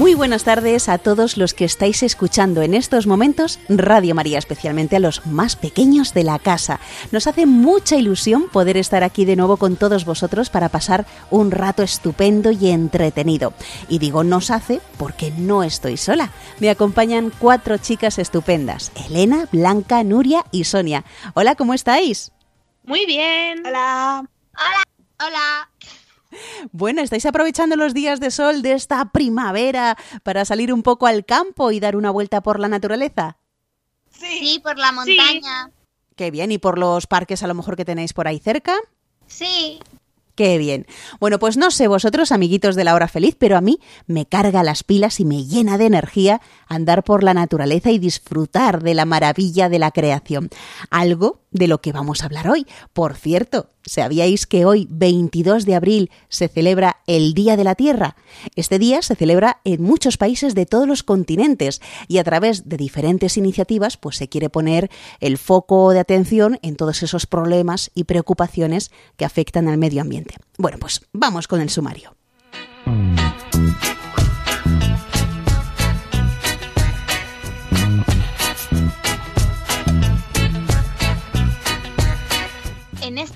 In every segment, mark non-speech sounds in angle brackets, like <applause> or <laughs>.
Muy buenas tardes a todos los que estáis escuchando en estos momentos Radio María, especialmente a los más pequeños de la casa. Nos hace mucha ilusión poder estar aquí de nuevo con todos vosotros para pasar un rato estupendo y entretenido. Y digo nos hace porque no estoy sola. Me acompañan cuatro chicas estupendas, Elena, Blanca, Nuria y Sonia. Hola, ¿cómo estáis? Muy bien. Hola. Hola. Hola. Bueno, ¿estáis aprovechando los días de sol de esta primavera para salir un poco al campo y dar una vuelta por la naturaleza? Sí, por la montaña. Qué bien, ¿y por los parques a lo mejor que tenéis por ahí cerca? Sí. Qué bien. Bueno, pues no sé vosotros, amiguitos de la hora feliz, pero a mí me carga las pilas y me llena de energía andar por la naturaleza y disfrutar de la maravilla de la creación. Algo de lo que vamos a hablar hoy. Por cierto, ¿sabíais que hoy, 22 de abril, se celebra el Día de la Tierra? Este día se celebra en muchos países de todos los continentes y a través de diferentes iniciativas pues se quiere poner el foco de atención en todos esos problemas y preocupaciones que afectan al medio ambiente. Bueno, pues vamos con el sumario.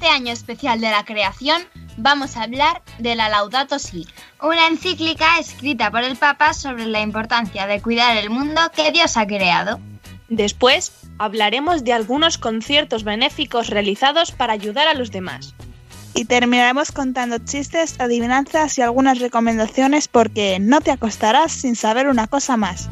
Este año especial de la creación vamos a hablar de la Laudato Si, una encíclica escrita por el Papa sobre la importancia de cuidar el mundo que Dios ha creado. Después hablaremos de algunos conciertos benéficos realizados para ayudar a los demás. Y terminaremos contando chistes, adivinanzas y algunas recomendaciones porque no te acostarás sin saber una cosa más.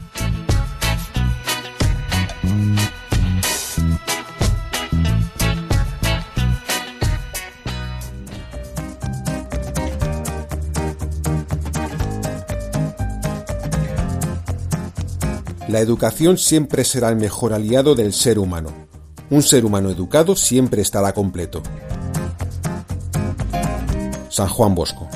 La educación siempre será el mejor aliado del ser humano. Un ser humano educado siempre estará completo. San Juan Bosco.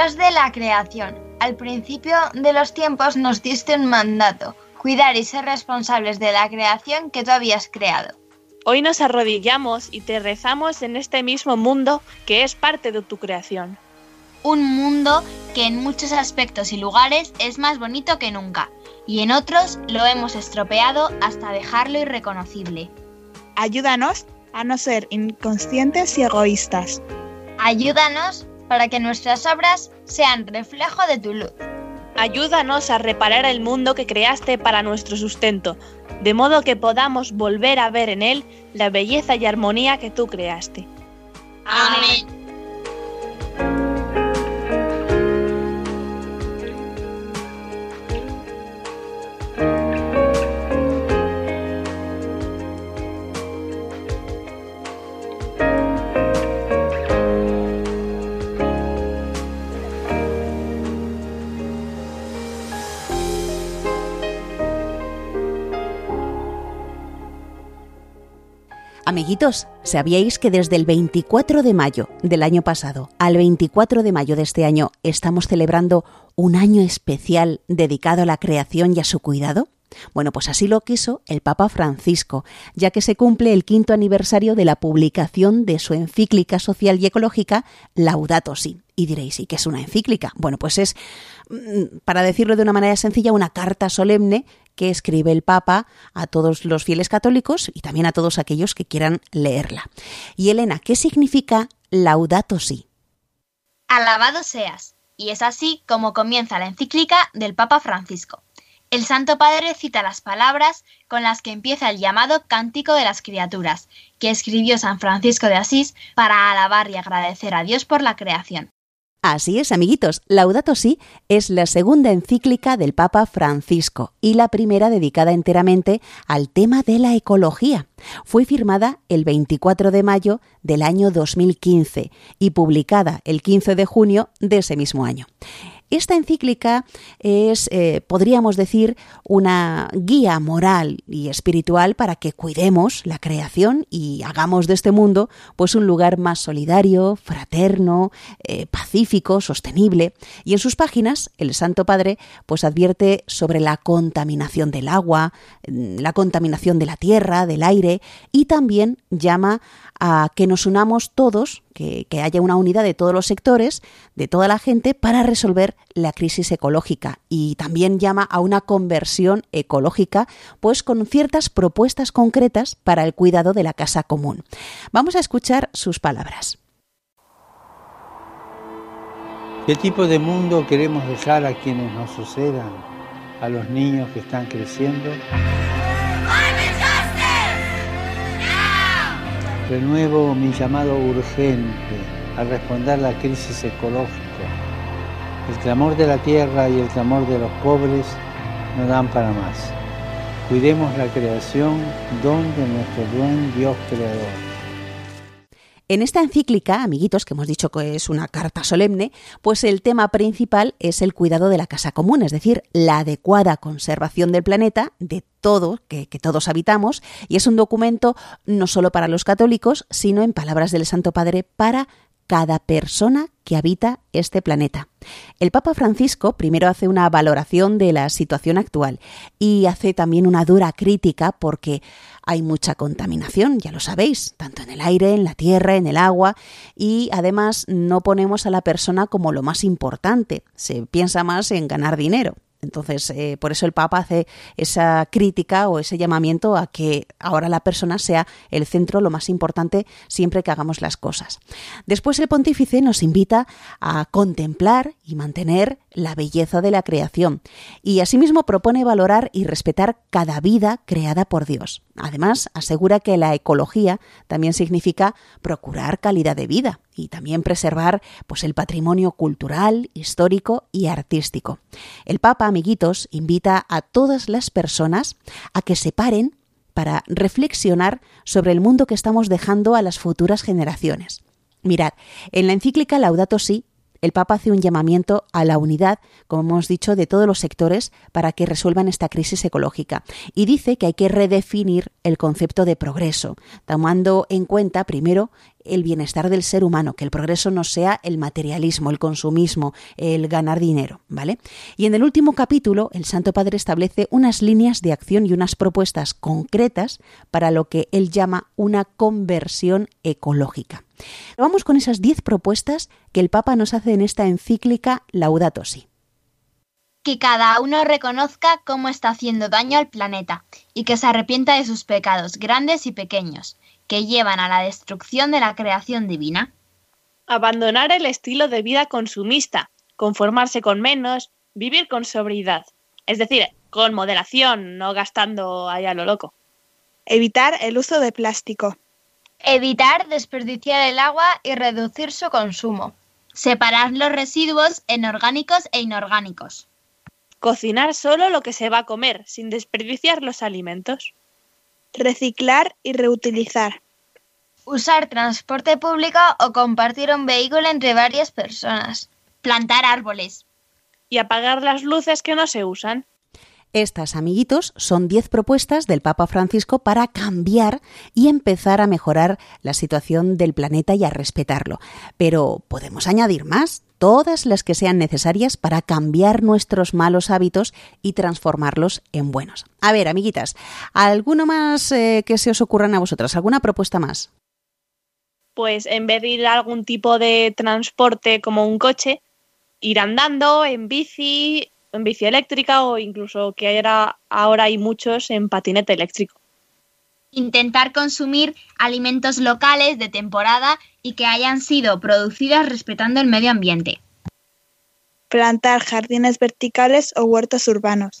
Dios de la creación, al principio de los tiempos nos diste un mandato, cuidar y ser responsables de la creación que tú habías creado. Hoy nos arrodillamos y te rezamos en este mismo mundo que es parte de tu creación. Un mundo que en muchos aspectos y lugares es más bonito que nunca, y en otros lo hemos estropeado hasta dejarlo irreconocible. Ayúdanos a no ser inconscientes y egoístas. Ayúdanos para que nuestras obras sean reflejo de tu luz. Ayúdanos a reparar el mundo que creaste para nuestro sustento, de modo que podamos volver a ver en él la belleza y armonía que tú creaste. Amén. Amiguitos, ¿sabíais que desde el 24 de mayo del año pasado al 24 de mayo de este año estamos celebrando un año especial dedicado a la creación y a su cuidado? Bueno, pues así lo quiso el Papa Francisco, ya que se cumple el quinto aniversario de la publicación de su encíclica social y ecológica Laudato Si. Y diréis, ¿y qué es una encíclica? Bueno, pues es, mm, para decirlo de una manera sencilla, una carta solemne que escribe el Papa a todos los fieles católicos y también a todos aquellos que quieran leerla. Y Elena, ¿qué significa Laudato Si? Alabado seas. Y es así como comienza la encíclica del Papa Francisco. El Santo Padre cita las palabras con las que empieza el llamado Cántico de las Criaturas, que escribió San Francisco de Asís para alabar y agradecer a Dios por la creación. Así es, amiguitos, Laudato Si es la segunda encíclica del Papa Francisco y la primera dedicada enteramente al tema de la ecología. Fue firmada el 24 de mayo del año 2015 y publicada el 15 de junio de ese mismo año. Esta encíclica es, eh, podríamos decir, una guía moral y espiritual para que cuidemos la creación y hagamos de este mundo pues un lugar más solidario, fraterno, eh, pacífico, sostenible. Y en sus páginas el Santo Padre pues advierte sobre la contaminación del agua, mm, la contaminación de la tierra, del aire y también llama a que nos unamos todos, que, haya una unidad de todos los sectores, de toda la gente, para resolver la crisis ecológica. Y también llama a una conversión ecológica, pues con ciertas propuestas concretas para el cuidado de la casa común. Vamos a escuchar sus palabras. ¿Qué tipo de mundo queremos dejar a quienes nos sucedan, a los niños que están creciendo? Renuevo mi llamado urgente a responder la crisis ecológica. El clamor de la tierra y el clamor de los pobres no dan para más. Cuidemos la creación, donde nuestro buen Dios creador. En esta encíclica, amiguitos, que hemos dicho que es una carta solemne, pues el tema principal es el cuidado de la casa común, es decir, la adecuada conservación del planeta, de todo, que, todos habitamos, y es un documento no solo para los católicos, sino, en palabras del Santo Padre, para cada persona que habita este planeta. El Papa Francisco primero hace una valoración de la situación actual y hace también una dura crítica porque hay mucha contaminación, ya lo sabéis, tanto en el aire, en la tierra, en el agua y además no ponemos a la persona como lo más importante, se piensa más en ganar dinero. Entonces, eh, por eso el Papa hace esa crítica o ese llamamiento a que ahora la persona sea el centro, lo más importante, siempre que hagamos las cosas. Después el pontífice nos invita a contemplar y mantener la belleza de la creación y asimismo propone valorar y respetar cada vida creada por Dios. Además, asegura que la ecología también significa procurar calidad de vida y también preservar pues el patrimonio cultural, histórico y artístico. El Papa, amiguitos, invita a todas las personas a que se paren para reflexionar sobre el mundo que estamos dejando a las futuras generaciones. Mirad, en la encíclica Laudato Si el Papa hace un llamamiento a la unidad, como hemos dicho, de todos los sectores para que resuelvan esta crisis ecológica. Y dice que hay que redefinir el concepto de progreso, tomando en cuenta primero el bienestar del ser humano, que el progreso no sea el materialismo, el consumismo, el ganar dinero, ¿vale? Y en el último capítulo, el Santo Padre establece unas líneas de acción y unas propuestas concretas para lo que él llama una conversión ecológica. Vamos con esas diez propuestas que el Papa nos hace en esta encíclica Laudato Si que cada uno reconozca cómo está haciendo daño al planeta y que se arrepienta de sus pecados grandes y pequeños, que llevan a la destrucción de la creación divina. Abandonar el estilo de vida consumista, conformarse con menos, vivir con sobriedad, es decir, con moderación, no gastando ahí a lo loco. Evitar el uso de plástico. Evitar desperdiciar el agua y reducir su consumo. Separar los residuos en orgánicos e inorgánicos. Cocinar solo lo que se va a comer, sin desperdiciar los alimentos. Reciclar y reutilizar. Usar transporte público o compartir un vehículo entre varias personas. Plantar árboles. Y apagar las luces que no se usan. Estas, amiguitos, son 10 propuestas del Papa Francisco para cambiar y empezar a mejorar la situación del planeta y a respetarlo. Pero podemos añadir más, todas las que sean necesarias para cambiar nuestros malos hábitos y transformarlos en buenos. A ver, amiguitas, ¿alguno más eh, que se os ocurran a vosotras? ¿Alguna propuesta más? Pues en vez de ir a algún tipo de transporte como un coche, ir andando en bici, en bici eléctrica o incluso que ahora, ahora hay muchos en patinete eléctrico. Intentar consumir alimentos locales de temporada y que hayan sido producidas respetando el medio ambiente. Plantar jardines verticales o huertos urbanos.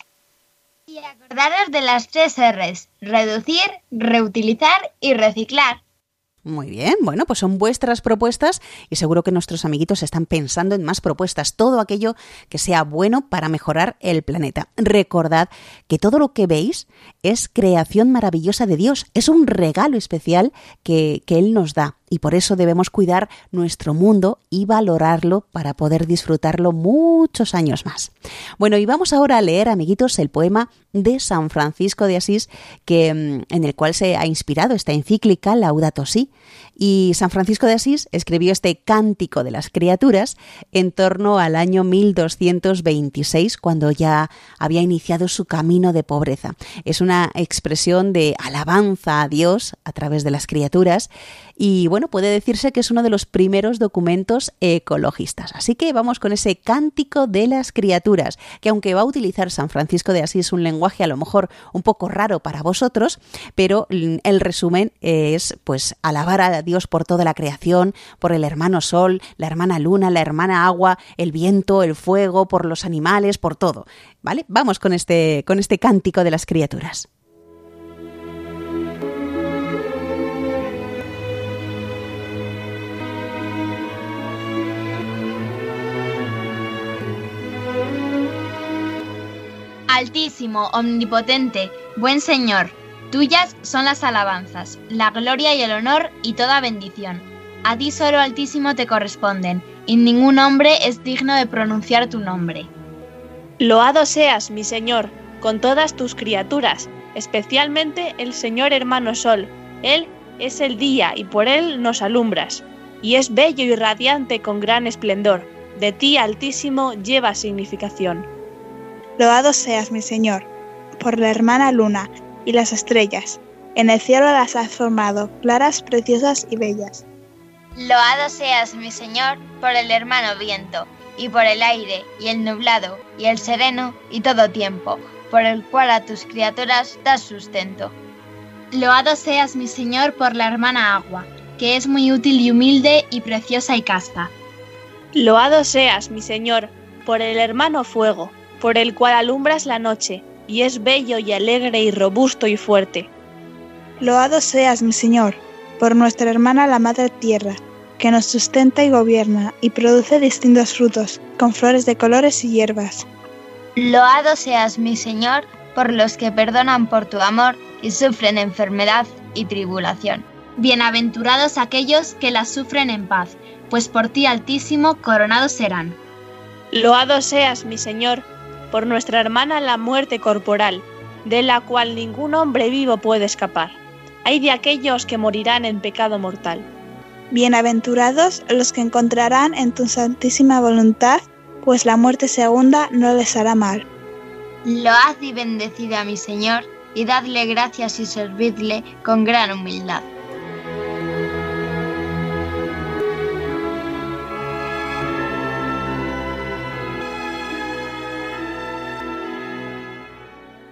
Y acordaros de las tres R's, reducir, reutilizar y reciclar. Muy bien, bueno, pues son vuestras propuestas y seguro que nuestros amiguitos están pensando en más propuestas, todo aquello que sea bueno para mejorar el planeta. Recordad que todo lo que veis es creación maravillosa de Dios, es un regalo especial que, que Él nos da y por eso debemos cuidar nuestro mundo y valorarlo para poder disfrutarlo muchos años más. Bueno, y vamos ahora a leer, amiguitos, el poema de San Francisco de Asís, que, mm, en el cual se ha inspirado esta encíclica Laudato Si. Y San Francisco de Asís escribió este Cántico de las Criaturas en torno al año 1226, cuando ya había iniciado su camino de pobreza. Es una expresión de alabanza a Dios a través de las criaturas y bueno, puede decirse que es uno de los primeros documentos ecologistas. Así que vamos con ese Cántico de las Criaturas, que aunque va a utilizar San Francisco de Asís un lenguaje a lo mejor un poco raro para vosotros, pero el resumen es pues alabar a Dios por toda la creación, por el hermano sol, la hermana luna, la hermana agua, el viento, el fuego, por los animales, por todo. ¿Vale? Vamos con este, con este cántico de las criaturas. Altísimo, omnipotente, buen Señor, tuyas son las alabanzas, la gloria y el honor y toda bendición. A ti solo Altísimo te corresponden, y ningún hombre es digno de pronunciar tu nombre. Loado seas, mi Señor, con todas tus criaturas, especialmente el Señor hermano Sol. Él es el día y por él nos alumbras, y es bello y radiante con gran esplendor. De ti, Altísimo, lleva significación. Loado seas, mi Señor, por la hermana luna y las estrellas. En el cielo las has formado, claras, preciosas y bellas. Loado seas, mi Señor, por el hermano viento, y por el aire, y el nublado, y el sereno, y todo tiempo, por el cual a tus criaturas das sustento. Loado seas, mi Señor, por la hermana agua, que es muy útil y humilde, y preciosa y casta. Loado seas, mi Señor, por el hermano fuego, por el cual alumbras la noche, y es bello y alegre y robusto y fuerte. Loado seas, mi Señor, por nuestra hermana la Madre Tierra, que nos sustenta y gobierna, y produce distintos frutos, con flores de colores y hierbas. Loado seas, mi Señor, por los que perdonan por tu amor y sufren enfermedad y tribulación. Bienaventurados aquellos que las sufren en paz, pues por ti altísimo coronados serán. Loado seas, mi Señor, por nuestra hermana la muerte corporal, de la cual ningún hombre vivo puede escapar. Hay de aquellos que morirán en pecado mortal. Bienaventurados los que encontrarán en tu santísima voluntad, pues la muerte segunda no les hará mal. Load y bendecid a mi Señor, y dadle gracias y servidle con gran humildad.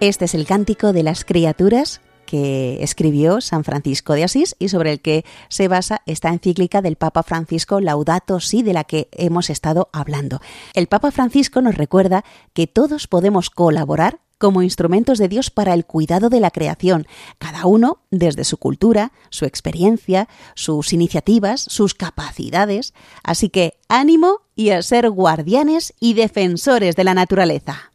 Este es el cántico de las criaturas que escribió San Francisco de Asís y sobre el que se basa esta encíclica del Papa Francisco Laudato Si de la que hemos estado hablando. El Papa Francisco nos recuerda que todos podemos colaborar como instrumentos de Dios para el cuidado de la creación, cada uno desde su cultura, su experiencia, sus iniciativas, sus capacidades. Así que ánimo y a ser guardianes y defensores de la naturaleza.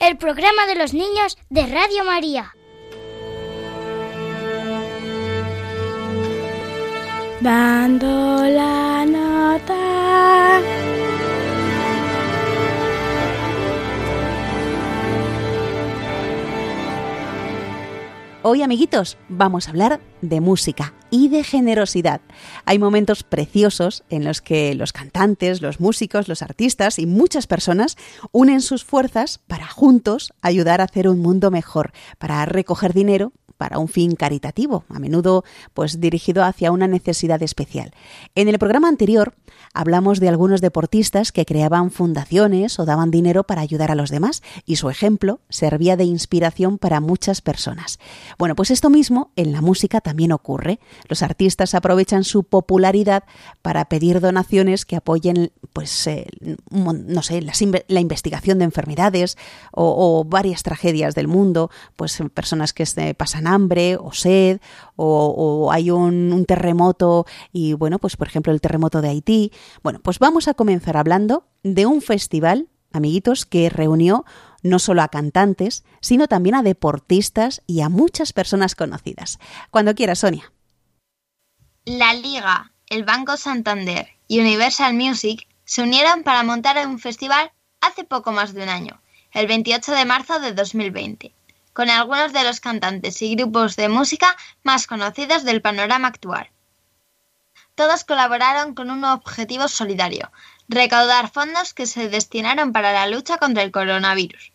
El programa de los niños de Radio María. Dando la nota. Hoy, amiguitos, vamos a hablar de música y de generosidad. Hay momentos preciosos en los que los cantantes, los músicos, los artistas y muchas personas unen sus fuerzas para juntos ayudar a hacer un mundo mejor, para recoger dinero para un fin caritativo, a menudo pues dirigido hacia una necesidad especial. En el programa anterior hablamos de algunos deportistas que creaban fundaciones o daban dinero para ayudar a los demás y su ejemplo servía de inspiración para muchas personas. Bueno, pues esto mismo en la música también ocurre. Los artistas aprovechan su popularidad para pedir donaciones que apoyen pues eh, no sé, la, investigación de enfermedades o, varias tragedias del mundo, pues personas que se pasan hambre o sed o, hay un, terremoto y bueno, pues por ejemplo el terremoto de Haití. Bueno, pues vamos a comenzar hablando de un festival, amiguitos, que reunió no solo a cantantes, sino también a deportistas y a muchas personas conocidas. Cuando quieras, Sonia. La Liga, el Banco Santander y Universal Music se unieron para montar un festival hace poco más de un año, el 28 de marzo de 2020 con algunos de los cantantes y grupos de música más conocidos del panorama actual. Todos colaboraron con un objetivo solidario, recaudar fondos que se destinaron para la lucha contra el coronavirus.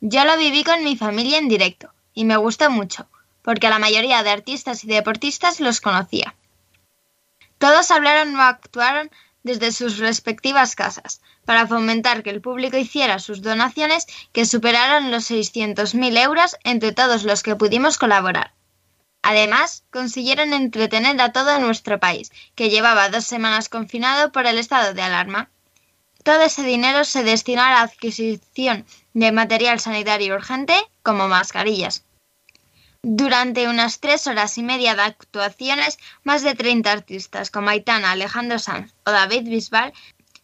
Yo lo viví con mi familia en directo y me gustó mucho, porque la mayoría de artistas y deportistas los conocía. Todos hablaron o actuaron desde sus respectivas casas, para fomentar que el público hiciera sus donaciones que superaron los 600.000 euros entre todos los que pudimos colaborar. Además, consiguieron entretener a todo nuestro país, que llevaba dos semanas confinado por el estado de alarma. Todo ese dinero se destinó a la adquisición de material sanitario urgente, como mascarillas. Durante unas tres horas y media de actuaciones, más de 30 artistas como Aitana, Alejandro Sanz o David Bisbal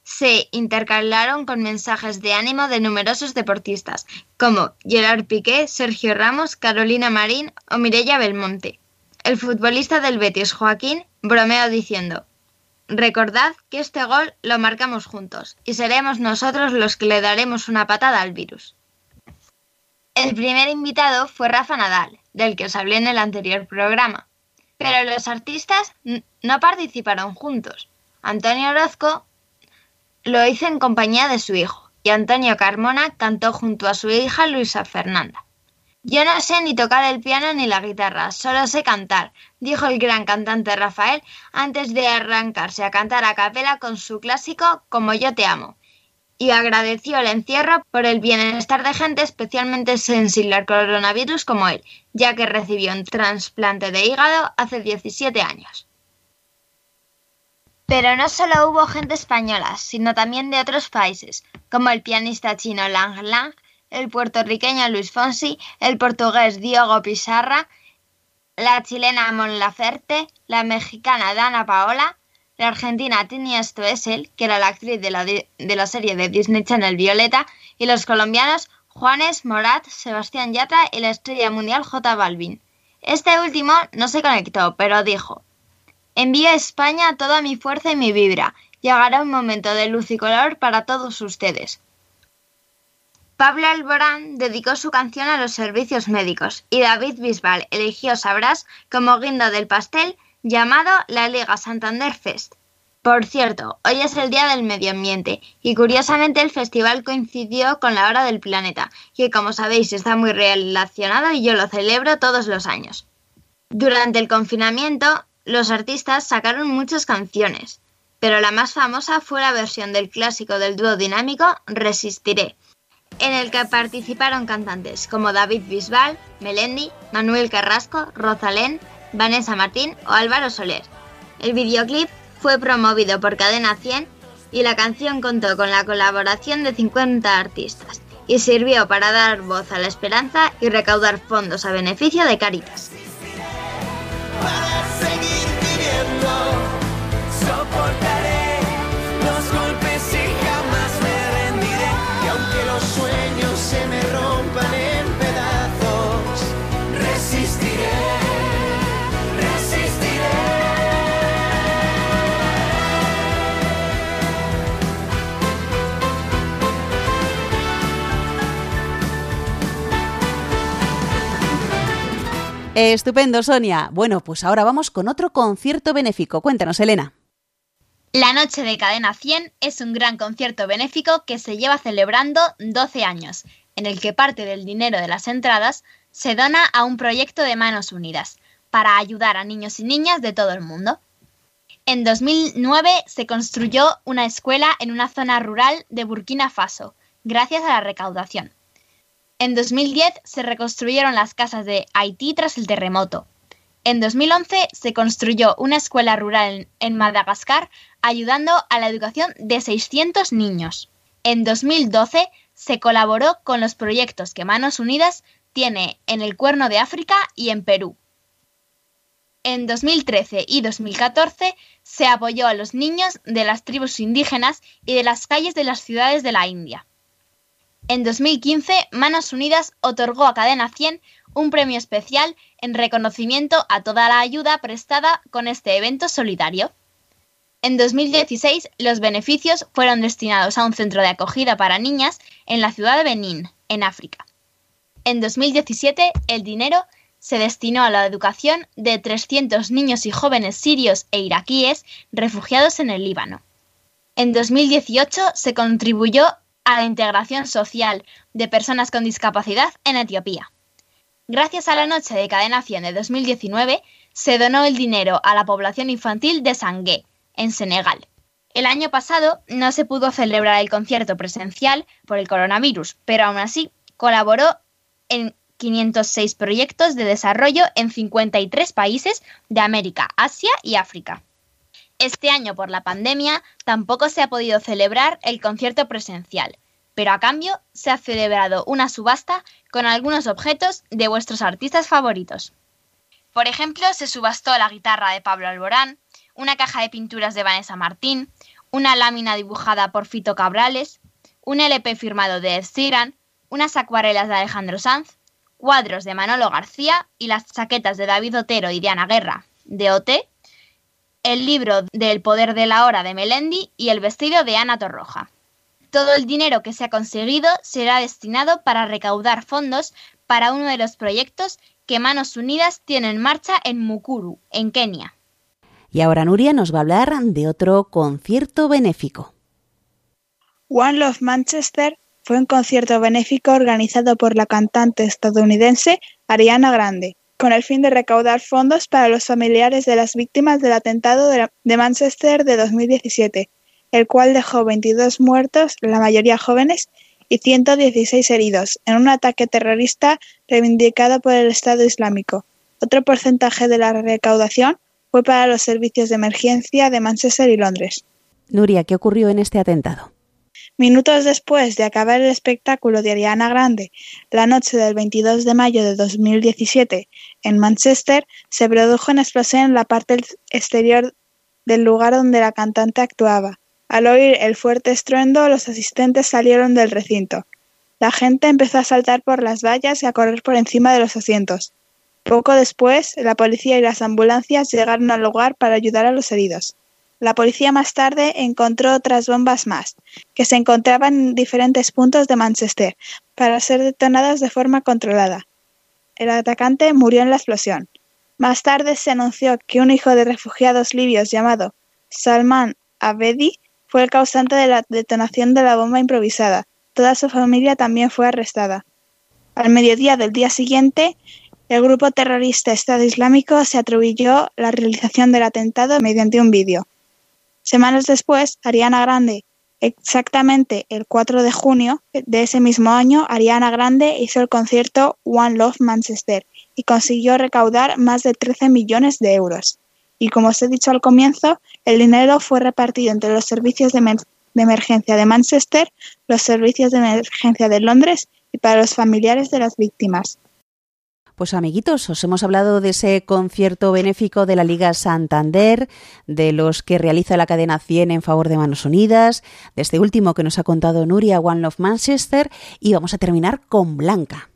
se intercalaron con mensajes de ánimo de numerosos deportistas, como Gerard Piqué, Sergio Ramos, Carolina Marín o Mireia Belmonte. El futbolista del Betis, Joaquín, bromeó diciendo Recordad que este gol lo marcamos juntos y seremos nosotros los que le daremos una patada al virus. El primer invitado fue Rafa Nadal, del que os hablé en el anterior programa. Pero los artistas no participaron juntos. Antonio Orozco lo hizo en compañía de su hijo y Antonio Carmona cantó junto a su hija Luisa Fernanda. Yo no sé ni tocar el piano ni la guitarra, solo sé cantar, dijo el gran cantante Rafael antes de arrancarse a cantar a capela con su clásico Como yo te amo y agradeció el encierro por el bienestar de gente especialmente sensible al coronavirus como él, ya que recibió un trasplante de hígado hace 17 años. Pero no solo hubo gente española, sino también de otros países, como el pianista chino Lang Lang, el puertorriqueño Luis Fonsi, el portugués Diogo Pizarra, la chilena Mon Laferte, la mexicana Dana Paola, la argentina Tini Stoessel, que era la actriz de la, de la serie de Disney Channel Violeta, y los colombianos Juanes, Morat, Sebastián Yatra y la estrella mundial J Balvin. Este último no se conectó, pero dijo: Envío a España toda mi fuerza y mi vibra. Llegará un momento de luz y color para todos ustedes. Pablo Alborán dedicó su canción a los servicios médicos y David Bisbal eligió Sabrás como guinda del pastel llamado la Liga Santander Fest. Por cierto, hoy es el Día del Medio Ambiente y curiosamente el festival coincidió con la hora del planeta, que como sabéis está muy relacionado y yo lo celebro todos los años. Durante el confinamiento, los artistas sacaron muchas canciones, pero la más famosa fue la versión del clásico del dúo dinámico Resistiré, en el que participaron cantantes como David Bisbal, Melendi, Manuel Carrasco, Rosalén, Vanessa Martín o Álvaro Soler. El videoclip fue promovido por Cadena 100 y la canción contó con la colaboración de 50 artistas y sirvió para dar voz a la esperanza y recaudar fondos a beneficio de Caritas. Sueños se me rompan en pedazos, resistiré, resistiré. Estupendo, Sonia. Bueno, pues ahora vamos con otro concierto benéfico. Cuéntanos, Elena. La Noche de Cadena 100 es un gran concierto benéfico que se lleva celebrando 12 años, en el que parte del dinero de las entradas se dona a un proyecto de Manos Unidas, para ayudar a niños y niñas de todo el mundo. En 2009 se construyó una escuela en una zona rural de Burkina Faso, gracias a la recaudación. En 2010 se reconstruyeron las casas de Haití tras el terremoto. En 2011 se construyó una escuela rural en Madagascar ayudando a la educación de 600 niños. En 2012 se colaboró con los proyectos que Manos Unidas tiene en el Cuerno de África y en Perú. En 2013 y 2014 se apoyó a los niños de las tribus indígenas y de las calles de las ciudades de la India. En 2015, Manos Unidas otorgó a Cadena 100 un premio especial en reconocimiento a toda la ayuda prestada con este evento solidario. En 2016, los beneficios fueron destinados a un centro de acogida para niñas en la ciudad de Benín, en África. En 2017, el dinero se destinó a la educación de 300 niños y jóvenes sirios e iraquíes refugiados en el Líbano. En 2018 se contribuyó a la integración social de personas con discapacidad en Etiopía. Gracias a la noche de Cadena 100 de 2019, se donó el dinero a la población infantil de Sangué, en Senegal. El año pasado no se pudo celebrar el concierto presencial por el coronavirus, pero aún así colaboró en 506 proyectos de desarrollo en 53 países de América, Asia y África. Este año, por la pandemia, tampoco se ha podido celebrar el concierto presencial, pero a cambio se ha celebrado una subasta con algunos objetos de vuestros artistas favoritos. Por ejemplo, se subastó la guitarra de Pablo Alborán, una caja de pinturas de Vanessa Martín, una lámina dibujada por Fito Cabrales, un LP firmado de Ed unas acuarelas de Alejandro Sanz, cuadros de Manolo García y las chaquetas de David Otero y Diana Guerra, de OT, el libro del poder de la hora de Melendi y el vestido de Ana Torroja. Todo el dinero que se ha conseguido será destinado para recaudar fondos para uno de los proyectos que Manos Unidas tiene en marcha en Mukuru, en Kenia. Y ahora Nuria nos va a hablar de otro concierto benéfico. One Love Manchester fue un concierto benéfico organizado por la cantante estadounidense Ariana Grande, con el fin de recaudar fondos para los familiares de las víctimas del atentado de Manchester de 2017, el cual dejó 22 muertos, la mayoría jóvenes, y 116 heridos, en un ataque terrorista reivindicado por el Estado Islámico. Otro porcentaje de la recaudación fue para los servicios de emergencia de Manchester y Londres. Nuria, ¿qué ocurrió en este atentado? Minutos después de acabar el espectáculo de Ariana Grande, la noche del 22 de mayo de 2017, en Manchester, se produjo una explosión en la parte exterior del lugar donde la cantante actuaba. Al oír el fuerte estruendo, los asistentes salieron del recinto. La gente empezó a saltar por las vallas y a correr por encima de los asientos. Poco después, la policía y las ambulancias llegaron al lugar para ayudar a los heridos. La policía más tarde encontró otras bombas más, que se encontraban en diferentes puntos de Manchester, para ser detonadas de forma controlada. El atacante murió en la explosión. Más tarde se anunció que un hijo de refugiados libios llamado Salman Abedi fue el causante de la detonación de la bomba improvisada. Toda su familia también fue arrestada. Al mediodía del día siguiente, el grupo terrorista Estado Islámico se atribuyó la realización del atentado mediante un vídeo. Semanas después, Ariana Grande, exactamente el 4 de junio de ese mismo año, Ariana Grande hizo el concierto One Love Manchester y consiguió recaudar más de 13 millones de euros. Y como os he dicho al comienzo, el dinero fue repartido entre los servicios de, de emergencia de Manchester, los servicios de emergencia de Londres y para los familiares de las víctimas. Pues amiguitos, os hemos hablado de ese concierto benéfico de la Liga Santander, de los que realiza la cadena 100 en favor de Manos Unidas, de este último que nos ha contado Nuria One Love Manchester y vamos a terminar con Blanca.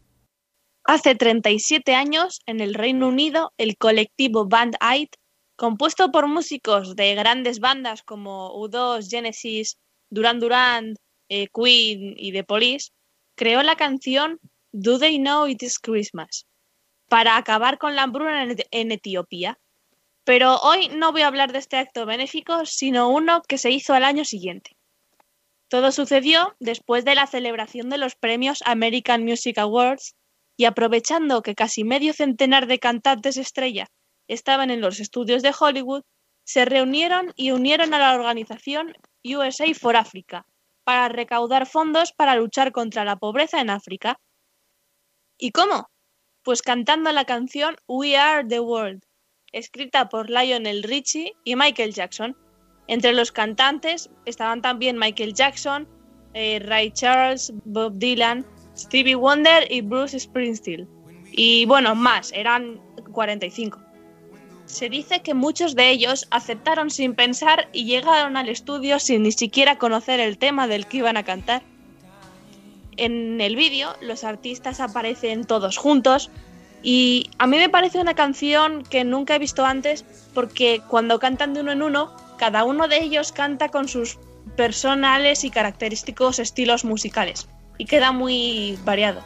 Hace 37 años, en el Reino Unido, el colectivo Band Aid, compuesto por músicos de grandes bandas como U2, Genesis, Duran Duran, eh, Queen y The Police, creó la canción Do They Know It Is Christmas para acabar con la hambruna en Etiopía. Pero hoy no voy a hablar de este acto benéfico, sino uno que se hizo al año siguiente. Todo sucedió después de la celebración de los premios American Music Awards y aprovechando que casi medio centenar de cantantes estrella estaban en los estudios de Hollywood, se reunieron y unieron a la organización USA for Africa para recaudar fondos para luchar contra la pobreza en África. ¿Y cómo? Pues cantando la canción We Are the World, escrita por Lionel Richie y Michael Jackson. Entre los cantantes estaban también Michael Jackson, eh, Ray Charles, Bob Dylan, Stevie Wonder y Bruce Springsteen. Y bueno, más, eran 45. Se dice que muchos de ellos aceptaron sin pensar y llegaron al estudio sin ni siquiera conocer el tema del que iban a cantar. En el vídeo los artistas aparecen todos juntos y a mí me parece una canción que nunca he visto antes porque cuando cantan de uno en uno, cada uno de ellos canta con sus personales y característicos estilos musicales y queda muy variado.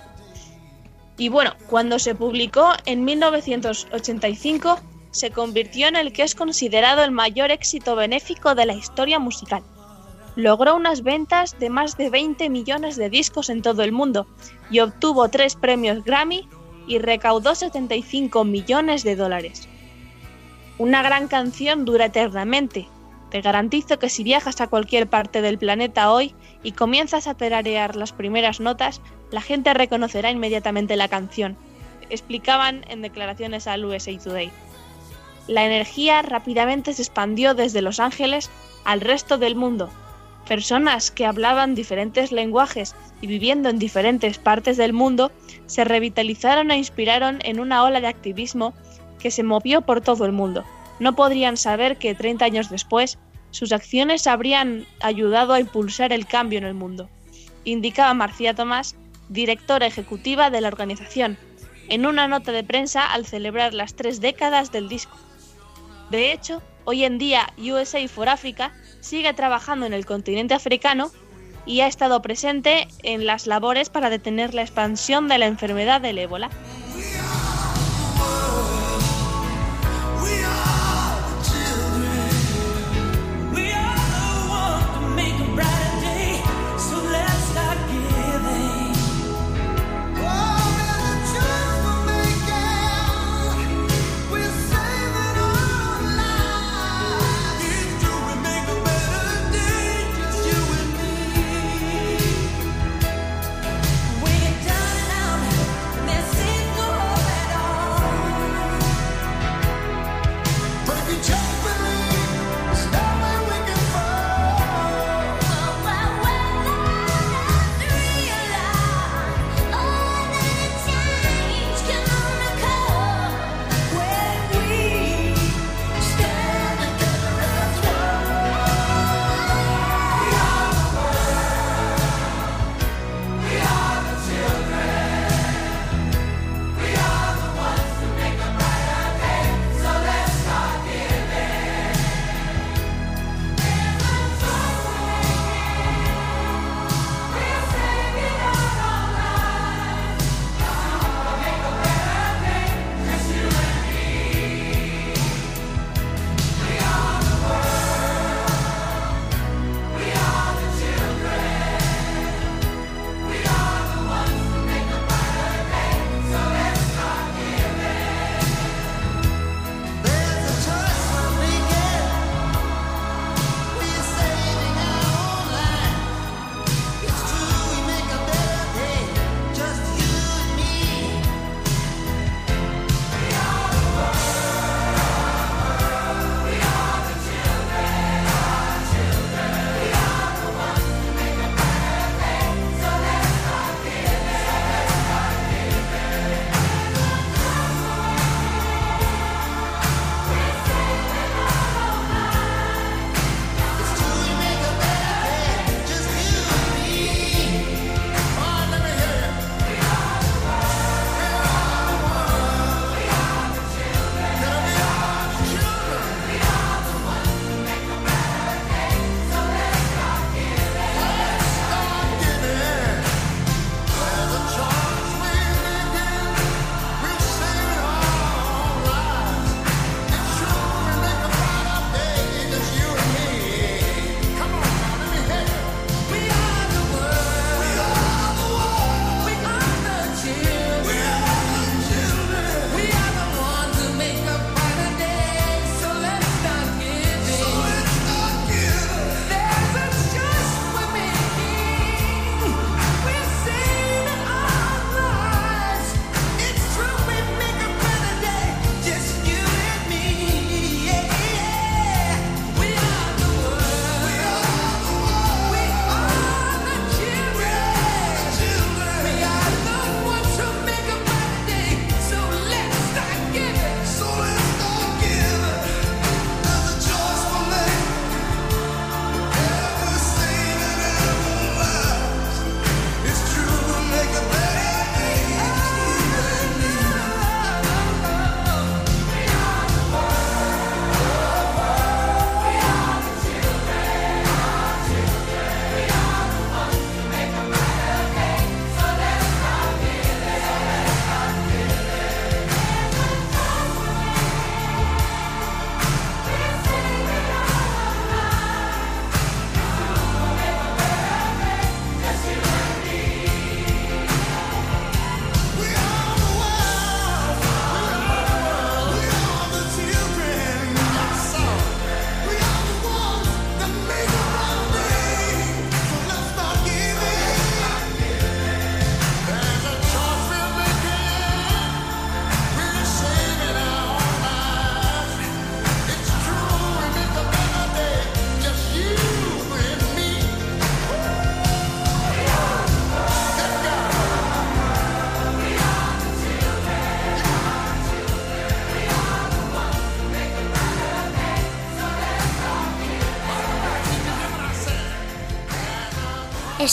Y bueno, cuando se publicó en 1985 se convirtió en el que es considerado el mayor éxito benéfico de la historia musical logró unas ventas de más de 20 millones de discos en todo el mundo y obtuvo tres premios Grammy y recaudó 75 millones de dólares. Una gran canción dura eternamente. Te garantizo que si viajas a cualquier parte del planeta hoy y comienzas a tararear las primeras notas, la gente reconocerá inmediatamente la canción, explicaban en declaraciones al USA Today. La energía rápidamente se expandió desde Los Ángeles al resto del mundo Personas que hablaban diferentes lenguajes y viviendo en diferentes partes del mundo se revitalizaron e inspiraron en una ola de activismo que se movió por todo el mundo. No podrían saber que 30 años después sus acciones habrían ayudado a impulsar el cambio en el mundo, indicaba Marcia Tomás, directora ejecutiva de la organización, en una nota de prensa al celebrar las tres décadas del disco. De hecho, hoy en día USA for Africa sigue trabajando en el continente africano y ha estado presente en las labores para detener la expansión de la enfermedad del ébola.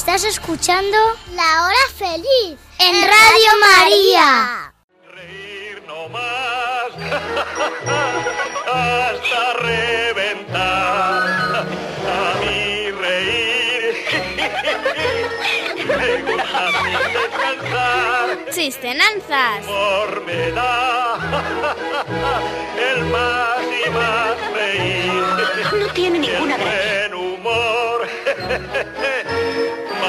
Estás escuchando La Hora Feliz en Radio María. Reír no más <laughs> hasta reventar. A mí reír <laughs> me gusta sin descansar. Chistenanzas. Humor me da <laughs> el más y más reír. No tiene ninguna el gracia. buen humor,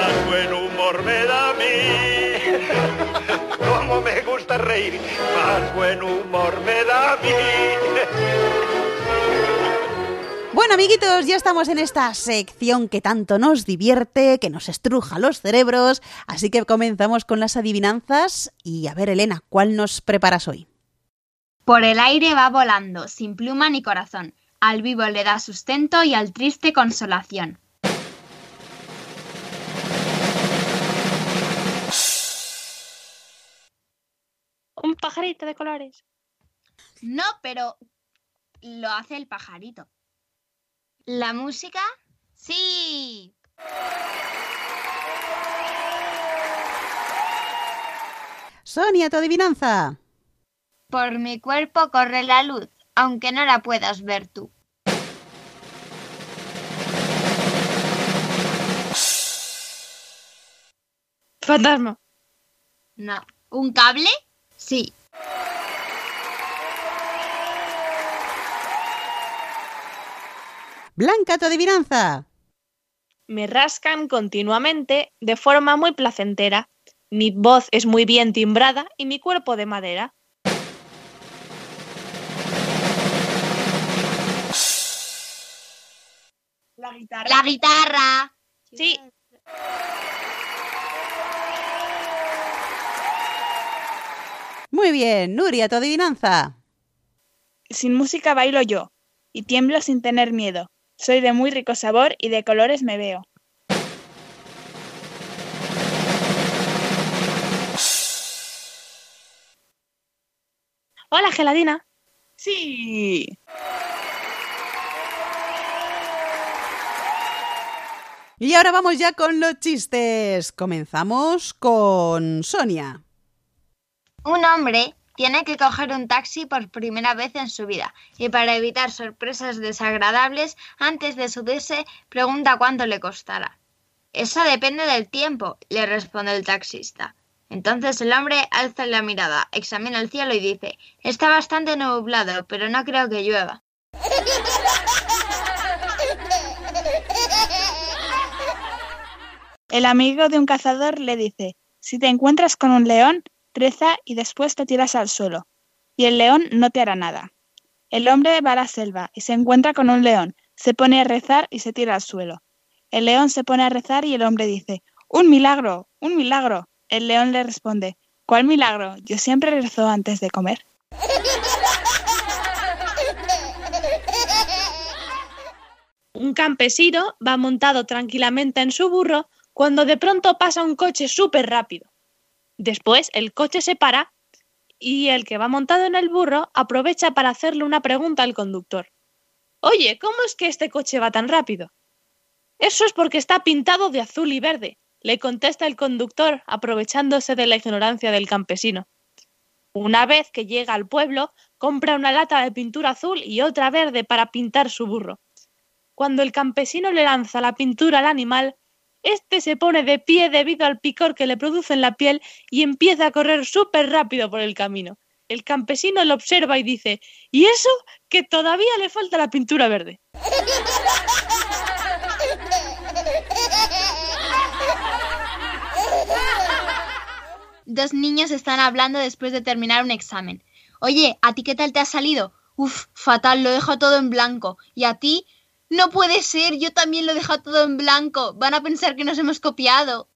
más buen humor me da a mí. <laughs> Como me gusta reír, más buen humor me da a mí. Bueno, amiguitos, ya estamos en esta sección que tanto nos divierte, que nos estruja los cerebros, así que comenzamos con las adivinanzas y a ver, Elena, ¿cuál nos preparas hoy? Por el aire va volando, sin pluma ni corazón. Al vivo le da sustento y al triste consolación. Pajarito de colores. No, pero lo hace el pajarito. ¿La música? Sí. Sonia, tu adivinanza. Por mi cuerpo corre la luz, aunque no la puedas ver tú. Fantasma. No. ¿Un cable? Sí. Blanca, tu adivinanza. Me rascan continuamente de forma muy placentera. Mi voz es muy bien timbrada y mi cuerpo de madera. La guitarra. La guitarra. Sí, Muy bien, Nuria, tu adivinanza. Sin música bailo yo, y tiemblo sin tener miedo. Soy de muy rico sabor y de colores me veo. hola geladina. Sí. Y ahora vamos ya con los chistes. Comenzamos con Sonia. Un hombre tiene que coger un taxi por primera vez en su vida y para evitar sorpresas desagradables, antes de subirse, pregunta cuánto le costará. Eso depende del tiempo, le responde el taxista. Entonces el hombre alza la mirada, examina el cielo y dice, está bastante nublado, pero no creo que llueva. El amigo de un cazador le dice, si te encuentras con un león, reza y después te tiras al suelo, y el león no te hará nada. El hombre va a la selva y se encuentra con un león, se pone a rezar y se tira al suelo. El león se pone a rezar y el hombre dice, ¡Un milagro! ¡Un milagro! El león le responde, ¿Cuál milagro? Yo siempre rezo antes de comer. Un campesino va montado tranquilamente en su burro cuando de pronto pasa un coche súper rápido. Después el coche se para y el que va montado en el burro aprovecha para hacerle una pregunta al conductor. Oye, ¿cómo es que este coche va tan rápido? Eso es porque está pintado de azul y verde, le contesta el conductor, aprovechándose de la ignorancia del campesino. Una vez que llega al pueblo, compra una lata de pintura azul y otra verde para pintar su burro. Cuando el campesino le lanza la pintura al animal, este se pone de pie debido al picor que le produce en la piel y empieza a correr súper rápido por el camino. El campesino lo observa y dice, ¿y eso? Que todavía le falta la pintura verde. Dos niños están hablando después de terminar un examen. Oye, ¿a ti qué tal te ha salido? Uf, fatal, lo dejo todo en blanco. ¿Y a ti? No puede ser, yo también lo dejo todo en blanco. Van a pensar que nos hemos copiado.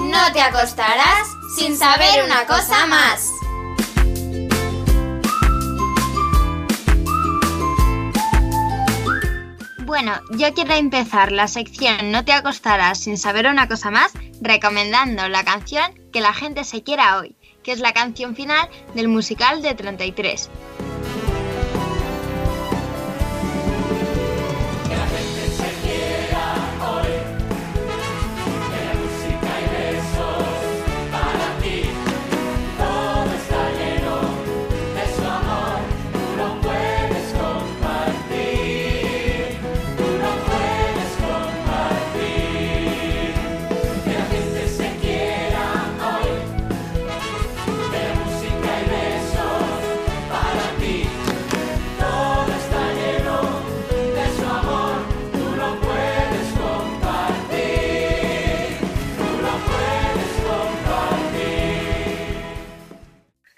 No te acostarás sin saber una cosa más. Bueno, yo quiero empezar la sección No te acostarás sin saber una cosa más recomendando la canción Que la gente se quiera hoy, que es la canción final del musical de 33.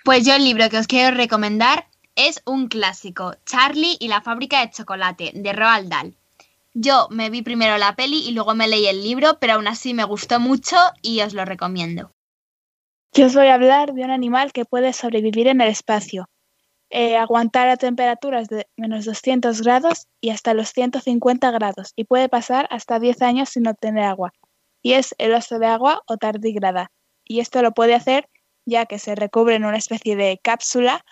Pues yo el libro que os quiero recomendar es un clásico, Charlie y la fábrica de chocolate, de Roald Dahl. Yo me vi primero la peli y luego me leí el libro, pero aún así me gustó mucho y os lo recomiendo. Yo os voy a hablar de un animal que puede sobrevivir en el espacio, eh, aguantar a temperaturas de menos 200 grados y hasta los 150 grados, y puede pasar hasta 10 años sin obtener agua. Y es el oso de agua o tardígrada. Y esto lo puede hacer ya que se recubre en una especie de cápsula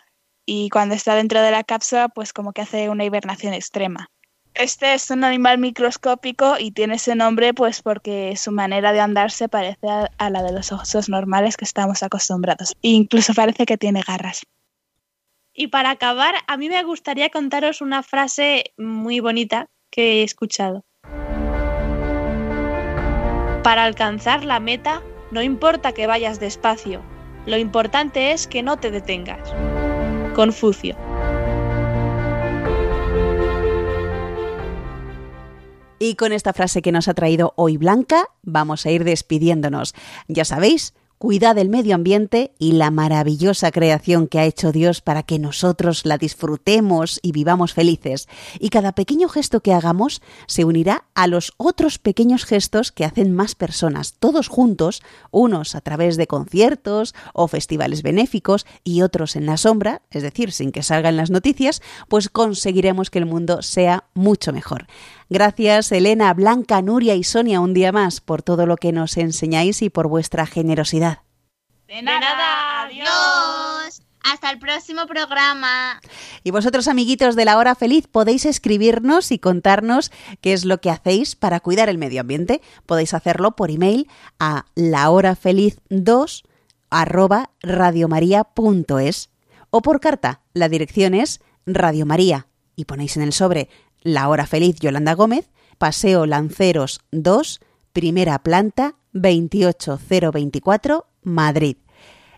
y cuando está dentro de la cápsula pues como que hace una hibernación extrema. Este es un animal microscópico y tiene ese nombre pues porque su manera de andar se parece a, la de los osos normales que estamos acostumbrados. E incluso parece que tiene garras. Y para acabar, a mí me gustaría contaros una frase muy bonita que he escuchado. Para alcanzar la meta, no importa que vayas despacio, lo importante es que no te detengas. Confucio. Y con esta frase que nos ha traído hoy Blanca, vamos a ir despidiéndonos. Ya sabéis, cuida del medio ambiente y la maravillosa creación que ha hecho Dios para que nosotros la disfrutemos y vivamos felices. Y cada pequeño gesto que hagamos se unirá a los otros pequeños gestos que hacen más personas, todos juntos, unos a través de conciertos o festivales benéficos y otros en la sombra, es decir, sin que salgan las noticias, pues conseguiremos que el mundo sea mucho mejor. Gracias Elena, Blanca, Nuria y Sonia un día más por todo lo que nos enseñáis y por vuestra generosidad. De nada, adiós. Hasta el próximo programa. Y vosotros, amiguitos de la hora feliz, podéis escribirnos y contarnos qué es lo que hacéis para cuidar el medio ambiente. Podéis hacerlo por email a lahorafeliz2 arroba radiomaria.es o por carta. La dirección es Radio María y ponéis en el sobre La Hora Feliz Yolanda Gómez, Paseo Lanceros 2, primera planta, 28024, Madrid.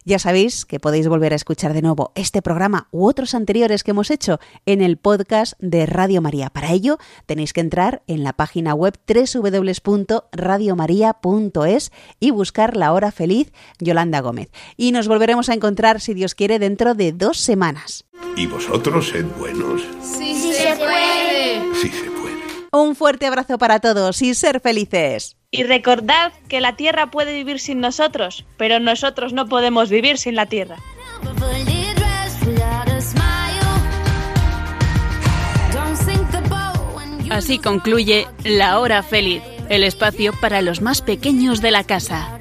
Ya sabéis que podéis volver a escuchar de nuevo este programa u otros anteriores que hemos hecho en el podcast de Radio María. Para ello tenéis que entrar en la página web www.radiomaria.es y buscar la hora feliz Yolanda Gómez. Y nos volveremos a encontrar, si Dios quiere, dentro de dos semanas. ¿Y vosotros sed buenos? Sí. Sí se puede. Un fuerte abrazo para todos y ser felices. Y recordad que la Tierra puede vivir sin nosotros, pero nosotros no podemos vivir sin la Tierra. Así concluye La Hora Feliz, el espacio para los más pequeños de la casa.